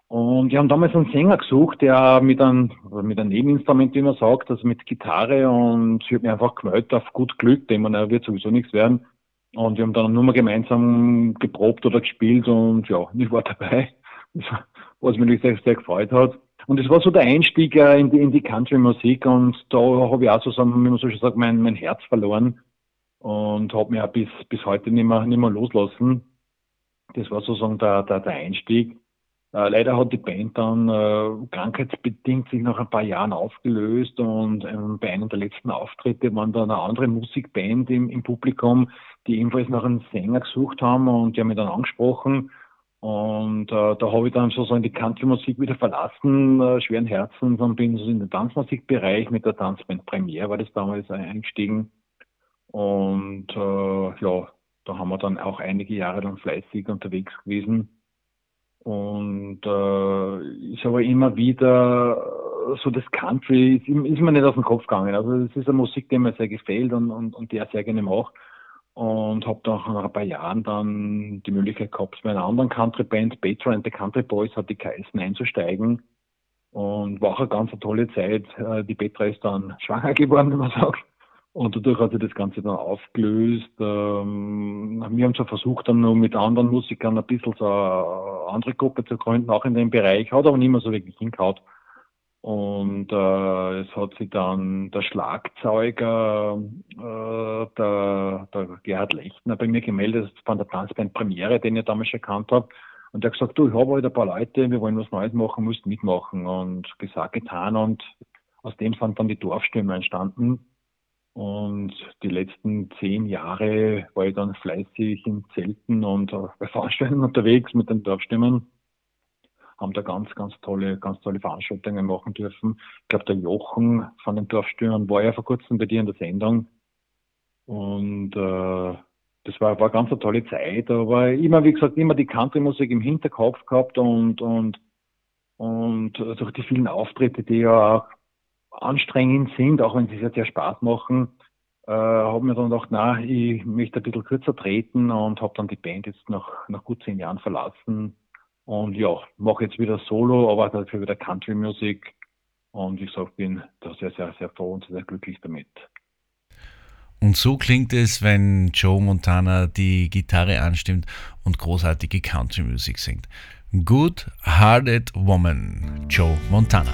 und die haben damals einen Sänger gesucht, der mit einem, mit einem Nebeninstrument, wie man sagt, also mit Gitarre und sie hat mich einfach gemeldet auf gut Glück, denn man er wird sowieso nichts werden. Und wir haben dann nur mal gemeinsam geprobt oder gespielt und ja, ich war dabei, was mich sehr, sehr gefreut hat. Und es war so der Einstieg äh, in die, in die Country-Musik und da habe ich auch so, wie man so schön sagt, mein, mein Herz verloren und habe mich auch bis, bis heute nicht mehr, nicht mehr loslassen. Das war sozusagen der, der, der Einstieg. Äh, leider hat die Band dann äh, krankheitsbedingt sich nach ein paar Jahren aufgelöst und ähm, bei einem der letzten Auftritte waren dann eine andere Musikband im, im Publikum, die ebenfalls nach einem Sänger gesucht haben und die haben mich dann angesprochen. Und äh, da habe ich dann sozusagen die Country-Musik wieder verlassen, äh, schweren Herzens, und bin so in den Tanzmusikbereich mit der Tanzband Premiere, war das damals eingestiegen. Und äh, ja, da haben wir dann auch einige Jahre lang fleißig unterwegs gewesen und äh, ist aber immer wieder so das Country, ist, ist mir nicht aus dem Kopf gegangen. Also es ist eine Musik, die mir sehr gefällt und, und, und die ich sehr gerne mache. Und habe nach ein paar Jahren dann die Möglichkeit gehabt, mit einer anderen Country-Band, Petra and the Country Boys, hat die geheißen, einzusteigen. Und war auch eine ganz tolle Zeit. Äh, die Petra ist dann schwanger geworden, wie man sagt. Und dadurch hat sich das Ganze dann aufgelöst. Ähm, wir haben so versucht, dann noch mit anderen Musikern ein bisschen so eine andere Gruppe zu gründen, auch in dem Bereich, hat aber nicht mehr so wirklich hingehauen. Und äh, es hat sich dann der Schlagzeuger, äh, der, der Gerhard Lechner, bei mir gemeldet von der Tanzband Premiere, den ich damals schon kannt habe. Und der hat gesagt, du, ich habe halt ein paar Leute, wir wollen was Neues machen, musst mitmachen. Und gesagt, getan. Und aus dem sind dann die Dorfstürme entstanden und die letzten zehn Jahre war ich dann fleißig in Zelten und bei Veranstaltungen unterwegs mit den Dorfstimmen. Haben da ganz, ganz tolle, ganz tolle Veranstaltungen machen dürfen. Ich glaube, der Jochen von den Dorfstürmern war ja vor kurzem bei dir in der Sendung. Und äh, das war, war ganz eine tolle Zeit. Aber immer, wie gesagt, immer die Country-Musik im Hinterkopf gehabt und, und, und durch die vielen Auftritte, die ja auch anstrengend sind, auch wenn sie sehr, sehr Spaß machen, äh, habe mir dann gedacht, na, ich möchte ein bisschen kürzer treten und habe dann die Band jetzt nach, nach gut zehn Jahren verlassen. Und ja, mache jetzt wieder Solo, aber dafür wieder Country Music. Und ich sag, bin da sehr, sehr, sehr froh und sehr glücklich damit. Und so klingt es, wenn Joe Montana die Gitarre anstimmt und großartige Country Music singt. Good Hearted Woman, Joe Montana.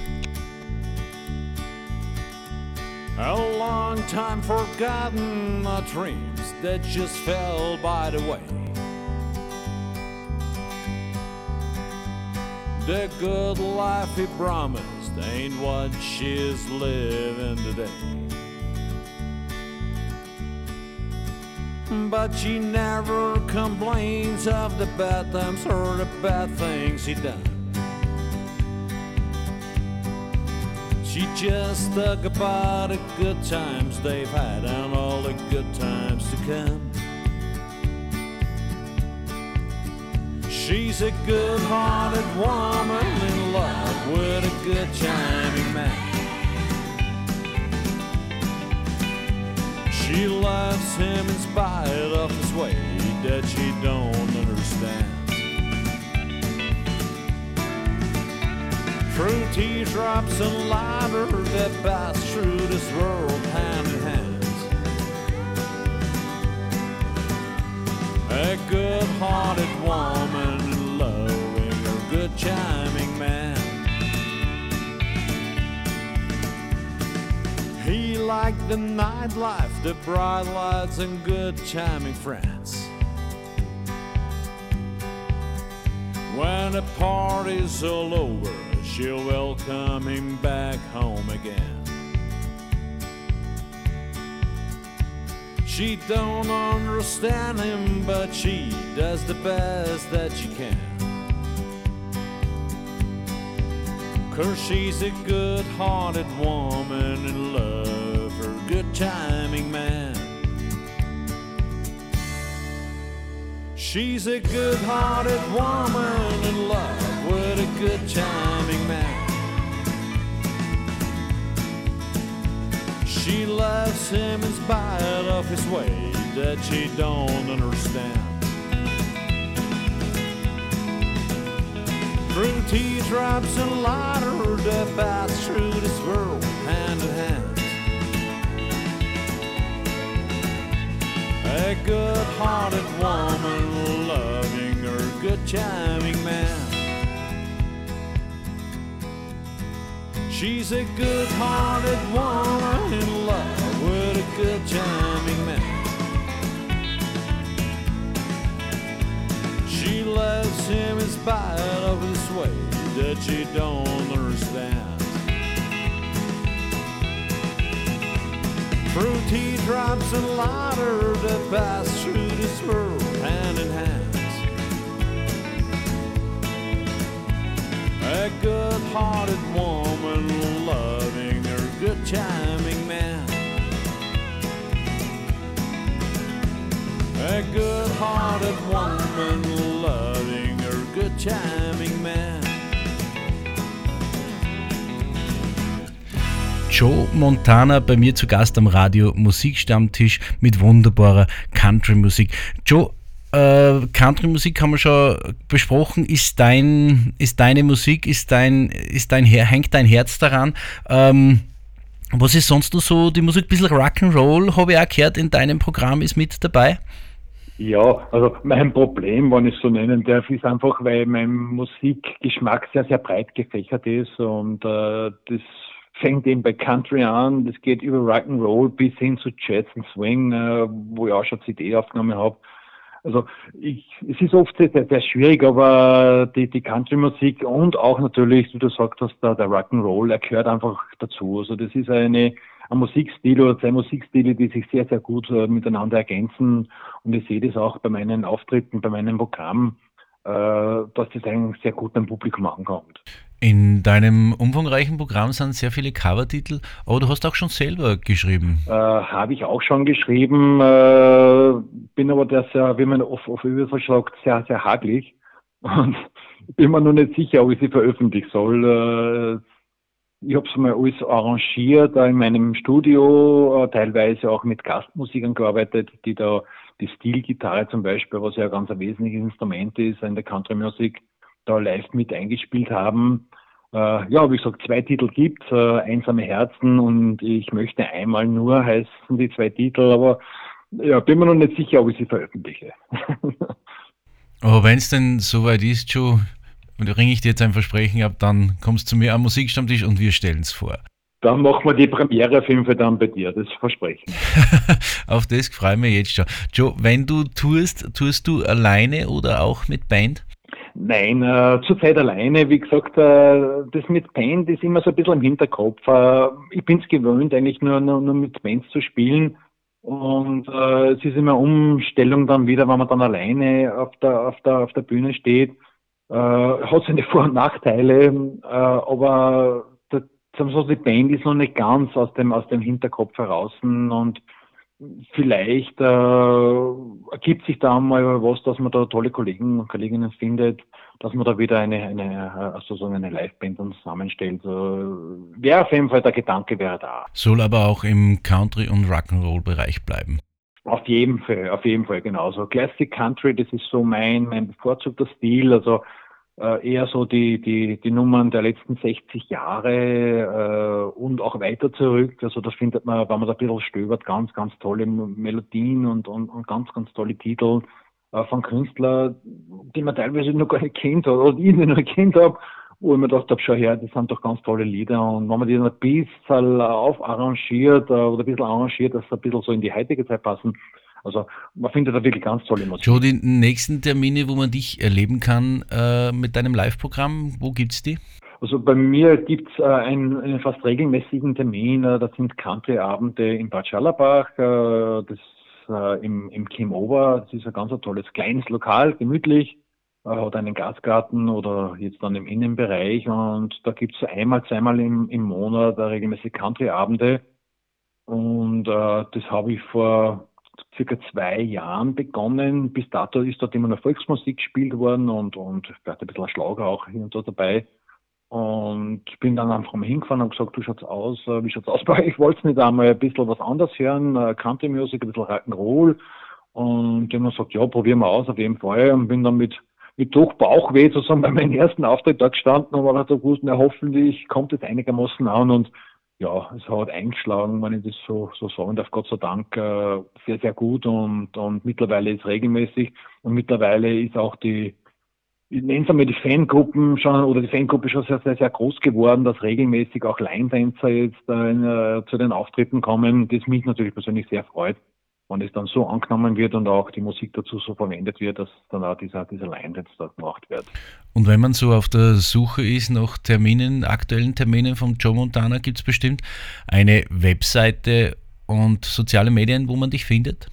A long time forgotten the dreams that just fell by the way. The good life he promised ain't what she's living today. But she never complains of the bad times or the bad things he done. She just talk about the good times they've had and all the good times to come. She's a good hearted woman in love with a good charming man. She loves him in spite of his way that she don't understand. Through teardrops and laughter that pass through this world hand in hand. A good-hearted woman loving a charming man. He liked the nightlife, the bright lights and good charming friends. when the party's all over, she'll welcome him back home again. She don't understand him, but she does the best that she can. Cause she's a good hearted woman in love, her good timing man. She's a good hearted woman in love with a good timing man. She loves him in spite of his way that she don't understand. Through teardrops and laughter that pass through this world hand in hand. A good hearted woman loving her good charming man. She's a good hearted woman in love with a good charming man. Loves him in spite of his way that she don't understand. Through teardrops and laughter that pass through this world hand in hand. A good hearted woman loving her good charming man. A good hearted woman loving her good charming man. Joe Montana bei mir zu Gast am Radio Musikstammtisch mit wunderbarer Country-Musik. Joe, äh, Country-Musik haben wir schon besprochen. Ist dein, ist deine Musik, ist dein, ist dein Her hängt dein Herz daran? Ähm, was ist sonst noch so die Musik? Ein bisschen Rock'n'Roll, habe ich auch gehört, in deinem Programm ist mit dabei. Ja, also mein Problem, wenn ich es so nennen darf, ist einfach, weil mein Musikgeschmack sehr, sehr breit gefächert ist und äh, das fängt eben bei Country an, das geht über Rock'n'Roll bis hin zu Jazz und Swing, äh, wo ich auch schon CD aufgenommen habe. Also ich, es ist oft sehr, sehr schwierig, aber die, die Country-Musik und auch natürlich, wie du gesagt hast, der, der Rock'n'Roll, er gehört einfach dazu. Also das ist eine, ein Musikstil oder zwei Musikstile, die sich sehr, sehr gut äh, miteinander ergänzen. Und ich sehe das auch bei meinen Auftritten, bei meinem Programm, äh, dass das eigentlich sehr gut beim Publikum ankommt. In deinem umfangreichen Programm sind sehr viele Covertitel, aber du hast auch schon selber geschrieben. Äh, Habe ich auch schon geschrieben, äh, bin aber der sehr, wie man oft auf Überfall sagt, sehr, sehr hagelig und bin mir noch nicht sicher, ob ich sie veröffentlichen soll. Ich habe es mal alles arrangiert in meinem Studio, äh, teilweise auch mit Gastmusikern gearbeitet, die da die Stilgitarre zum Beispiel, was ja ein ganz wesentliches Instrument ist in der Country-Musik, da live mit eingespielt haben. Äh, ja, wie gesagt, zwei Titel gibt äh, Einsame Herzen und Ich möchte einmal nur heißen die zwei Titel, aber ja, bin mir noch nicht sicher, ob ich sie veröffentliche. aber wenn es denn soweit ist, Joe, und ringe ich dir jetzt ein Versprechen ab, dann kommst du zu mir am Musikstammtisch und wir stellen es vor. Dann machen wir die Premiere auf jeden Fall dann bei dir, das Versprechen. auf das freue ich mich jetzt schon. Joe, wenn du tust, tust du alleine oder auch mit Band? Nein, äh, zurzeit alleine. Wie gesagt, äh, das mit Band ist immer so ein bisschen im Hinterkopf. Äh, ich bin es gewöhnt, eigentlich nur, nur, nur, mit Bands zu spielen. Und äh, es ist immer Umstellung dann wieder, wenn man dann alleine auf der, auf der, auf der Bühne steht. Äh, hat seine Vor- und Nachteile, äh, aber so, die Band ist noch nicht ganz aus dem, aus dem Hinterkopf heraus und vielleicht äh, ergibt sich da mal was, dass man da tolle Kollegen und Kolleginnen findet, dass man da wieder eine, eine also so eine Liveband zusammenstellt. Äh, wäre auf jeden Fall der Gedanke wäre da. Soll aber auch im Country- und Rock'n'Roll-Bereich bleiben. Auf jeden Fall, auf jeden Fall genauso. Classic Country, das ist so mein, mein bevorzugter Stil. Also äh, eher so die, die, die Nummern der letzten 60 Jahre äh, und auch weiter zurück. Also das findet man, wenn man da ein bisschen stöbert, ganz, ganz tolle Melodien und, und, und ganz, ganz tolle Titel äh, von Künstlern, die man teilweise noch gar nicht kennt oder ich noch nicht kennt habe, wo ich mir gedacht habe, schau her, das sind doch ganz tolle Lieder und wenn man die dann ein bisschen aufarrangiert äh, oder ein bisschen arrangiert, dass sie ein bisschen so in die heutige Zeit passen, Also man findet da wirklich ganz tolle Musik. Joe, die nächsten Termine, wo man dich erleben kann äh, mit deinem Live-Programm, wo gibt's die? Also bei mir gibt's äh, einen, einen fast regelmäßigen Termin. Äh, das sind Country-Abende in Bad Schallerbach. Äh, das äh, im, im Kim Over. Das ist ein ganz tolles kleines Lokal, gemütlich. Äh, hat einen Gastgarten oder jetzt dann im Innenbereich. Und da gibt's einmal, zweimal im, im Monat regelmäßig Country-Abende. Und äh, das habe ich vor circa zwei Jahren begonnen. Bis dato ist dort immer noch Volksmusik gespielt worden und, und vielleicht ein bisschen Schlager auch hier und da dabei. Und bin dann einfach mal hingefahren und gesagt, du schaut's aus, äh, wie schaut's aus bei euch? Ich wollte nicht einmal ein bisschen was anderes hören, äh, Country Music, ein bisschen Rock'n'Roll. Und die haben gesagt, ja, probieren wir aus auf jeden Fall. Und bin dann mit, mit durch Bauchweh sozusagen bei meinem ersten Auftritt da gestanden und war da gewusst, na hoffentlich kommt es einigermaßen an und ja, es hat eingeschlagen, wenn ich das so, so sagen darf, Gott sei Dank, äh, sehr, sehr gut und, und mittlerweile ist regelmäßig und mittlerweile ist auch die, ich nenne es einmal die Fangruppen schon, oder die Fangruppe schon sehr, sehr, sehr groß geworden, dass regelmäßig auch Line-Dancer jetzt äh, zu den Auftritten kommen, das mich natürlich persönlich sehr freut, wenn es dann so angenommen wird und auch die Musik dazu so verwendet wird, dass dann auch dieser, dieser Line-Dance dort gemacht wird. Und wenn man so auf der Suche ist nach Terminen, aktuellen Terminen von Joe Montana, gibt es bestimmt eine Webseite und soziale Medien, wo man dich findet?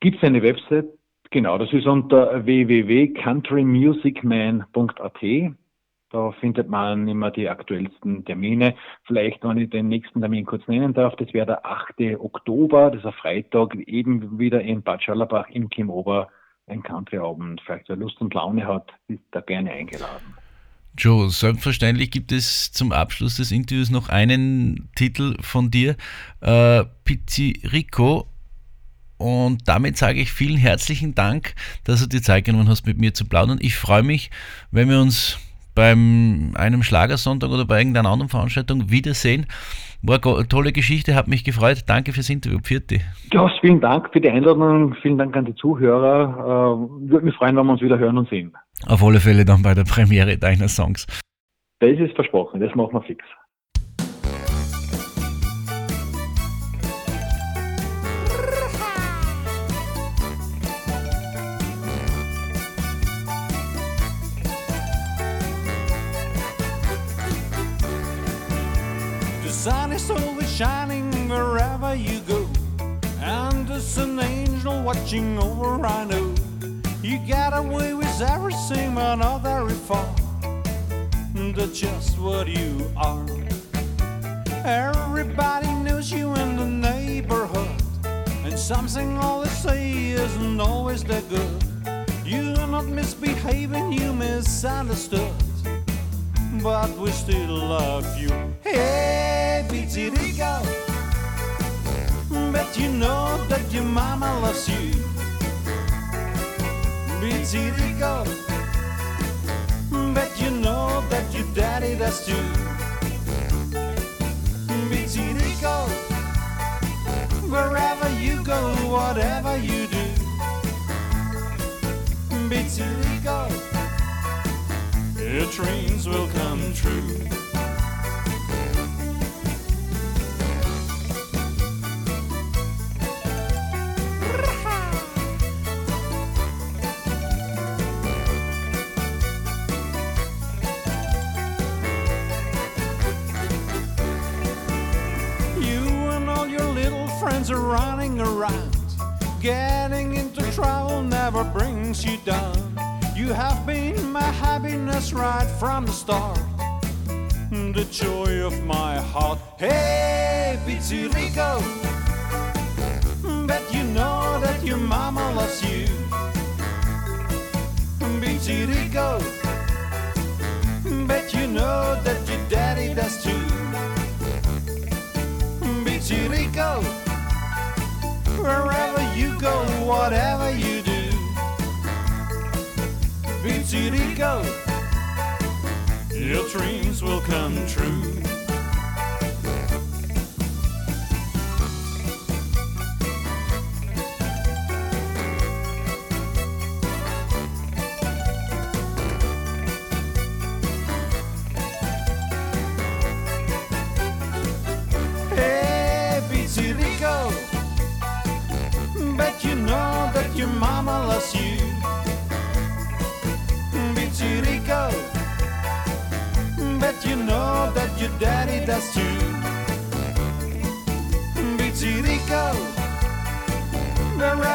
Gibt es eine Website? Genau, das ist unter www.countrymusicman.at. Da findet man immer die aktuellsten Termine. Vielleicht, wenn ich den nächsten Termin kurz nennen darf, das wäre der 8. Oktober, das ist ein Freitag, eben wieder in Bad Schallerbach im Kim Ober, ein Countryabend. Vielleicht wer Lust und Laune hat, ist da gerne eingeladen. Joe, selbstverständlich gibt es zum Abschluss des Interviews noch einen Titel von dir, äh, Pizzirico. Und damit sage ich vielen herzlichen Dank, dass du dir Zeit genommen hast, mit mir zu plaudern. Ich freue mich, wenn wir uns beim einem Schlagersonntag oder bei irgendeiner anderen Veranstaltung wiedersehen. War eine tolle Geschichte, hat mich gefreut. Danke fürs Interview. Pfiat Ja, vielen Dank für die Einladung. Vielen Dank an die Zuhörer. Äh, Würde mich freuen, wenn wir uns wieder hören und sehen. Auf alle Fälle dann bei der Premiere deiner Songs. Das ist versprochen, das machen wir fix. Sun is shining wherever you go. And there's an angel watching over, I know. You get away with everything, but not very far. That's just what you are. Everybody knows you in the neighborhood. And something all they say isn't always that good. You're not misbehaving, you misunderstood but we still love you. Hey, Pizzirico, bet you know that your mama loves you. Pizzirico, bet you know that your daddy does too. Pizzirico, wherever you go, whatever you do. Pizzirico your dreams will come true. You and all your little friends are running around. Getting into trouble never brings you down. You have been happiness right from the start. The joy of my heart. Hey, Pizzirico. Bet you know that your mama loves you. Pizzirico. Bet you know that your daddy does too. Pizzirico. Wherever you go, whatever you do. Pizzirico, your dreams will come true.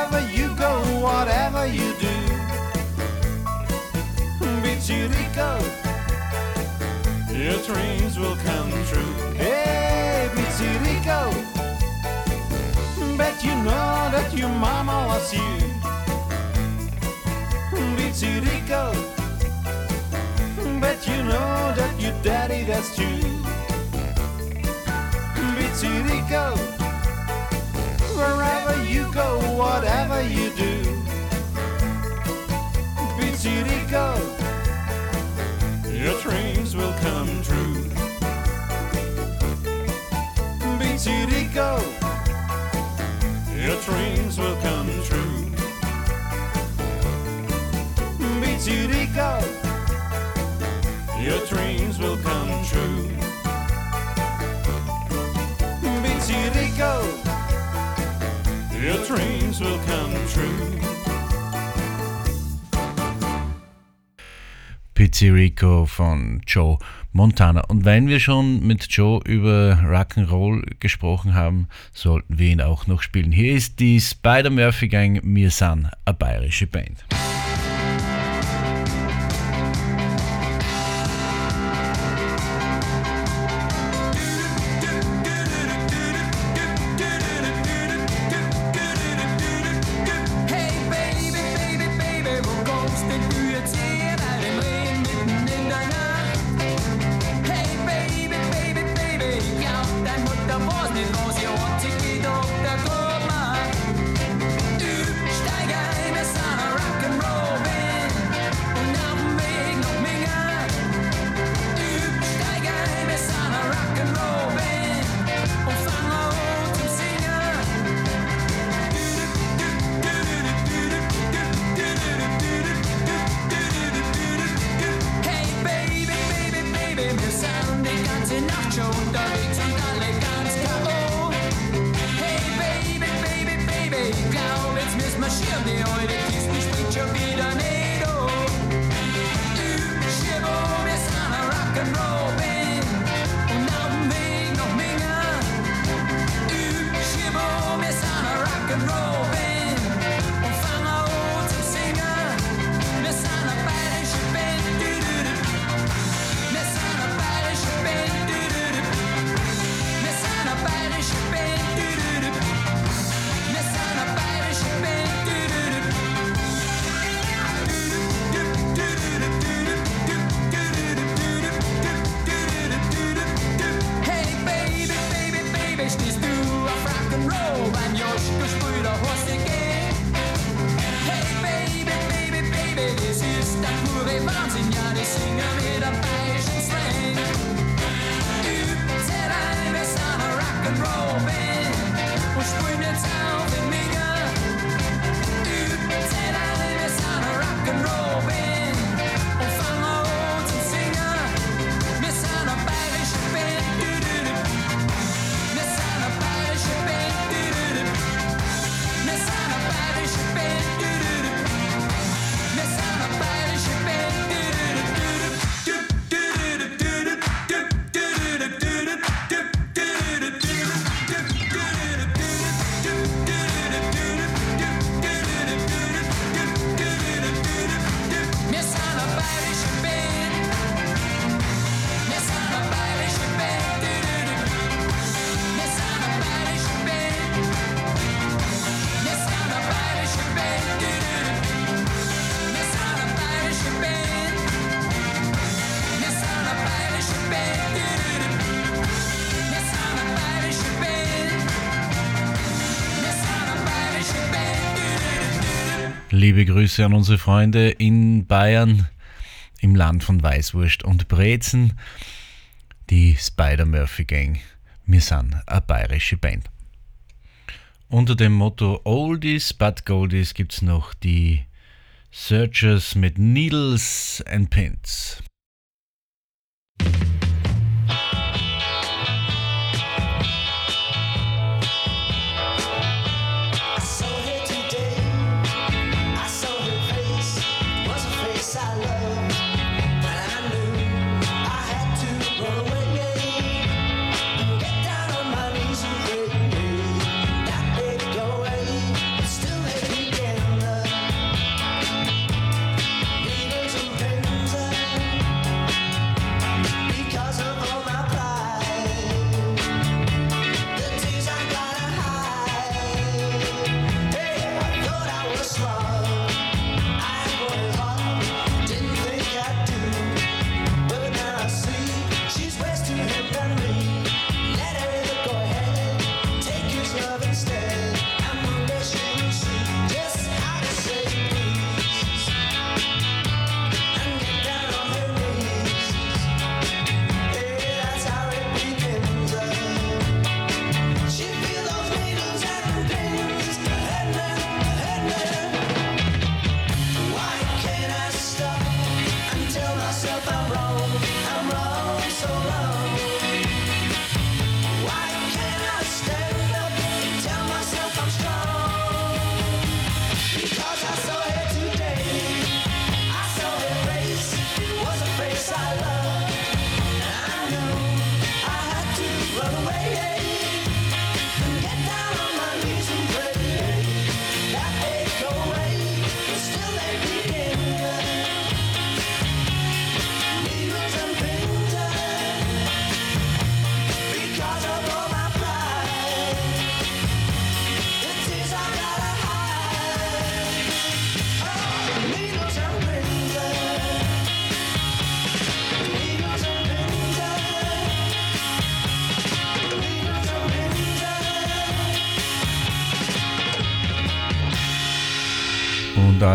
wherever you go, whatever you do. Bichirico, your dreams will come true. Hey, Bichirico, bet you know that your mama loves you. Bichirico, bet you know that your daddy does too. Bichirico. Wherever you go, whatever you do. Pizzirico, your dreams will come true. Pizzirico, your dreams will come true. Pizzirico, your dreams will come true. Pizzirico. your dreams will come true. Pizzerico von Joe Montana. Und wenn wir schon mit Joe über Rock'n'Roll gesprochen haben, sollten wir ihn auch noch spielen. Hier ist die Spider-Murphy-Gang, Mir San, eine bayerische Band. Liebe Grüße an unsere Freunde in Bayern, im Land von Weißwurst und Brezen, die Spider-Murphy-Gang. Wir sind eine bayerische Band. Unter dem Motto Oldies but Goldies gibt es noch die Searchers mit Needles and Pins.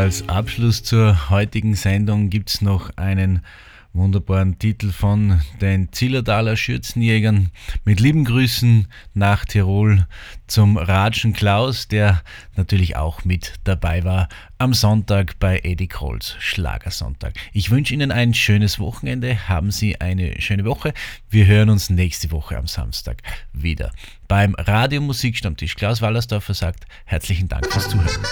Als Abschluss zur heutigen Sendung gibt es noch einen wunderbaren Titel von den Zillertaler Schürzenjägern. Mit lieben Grüßen nach Tirol zum Ratschen Klaus, der natürlich auch mit dabei war am Sonntag bei Eddie Krolls Schlagersonntag. Ich wünsche Ihnen ein schönes Wochenende. Haben Sie eine schöne Woche. Wir hören uns nächste Woche am Samstag wieder beim Radio Musikstammtisch. Klaus Wallersdorfer sagt herzlichen Dank fürs Zuhören.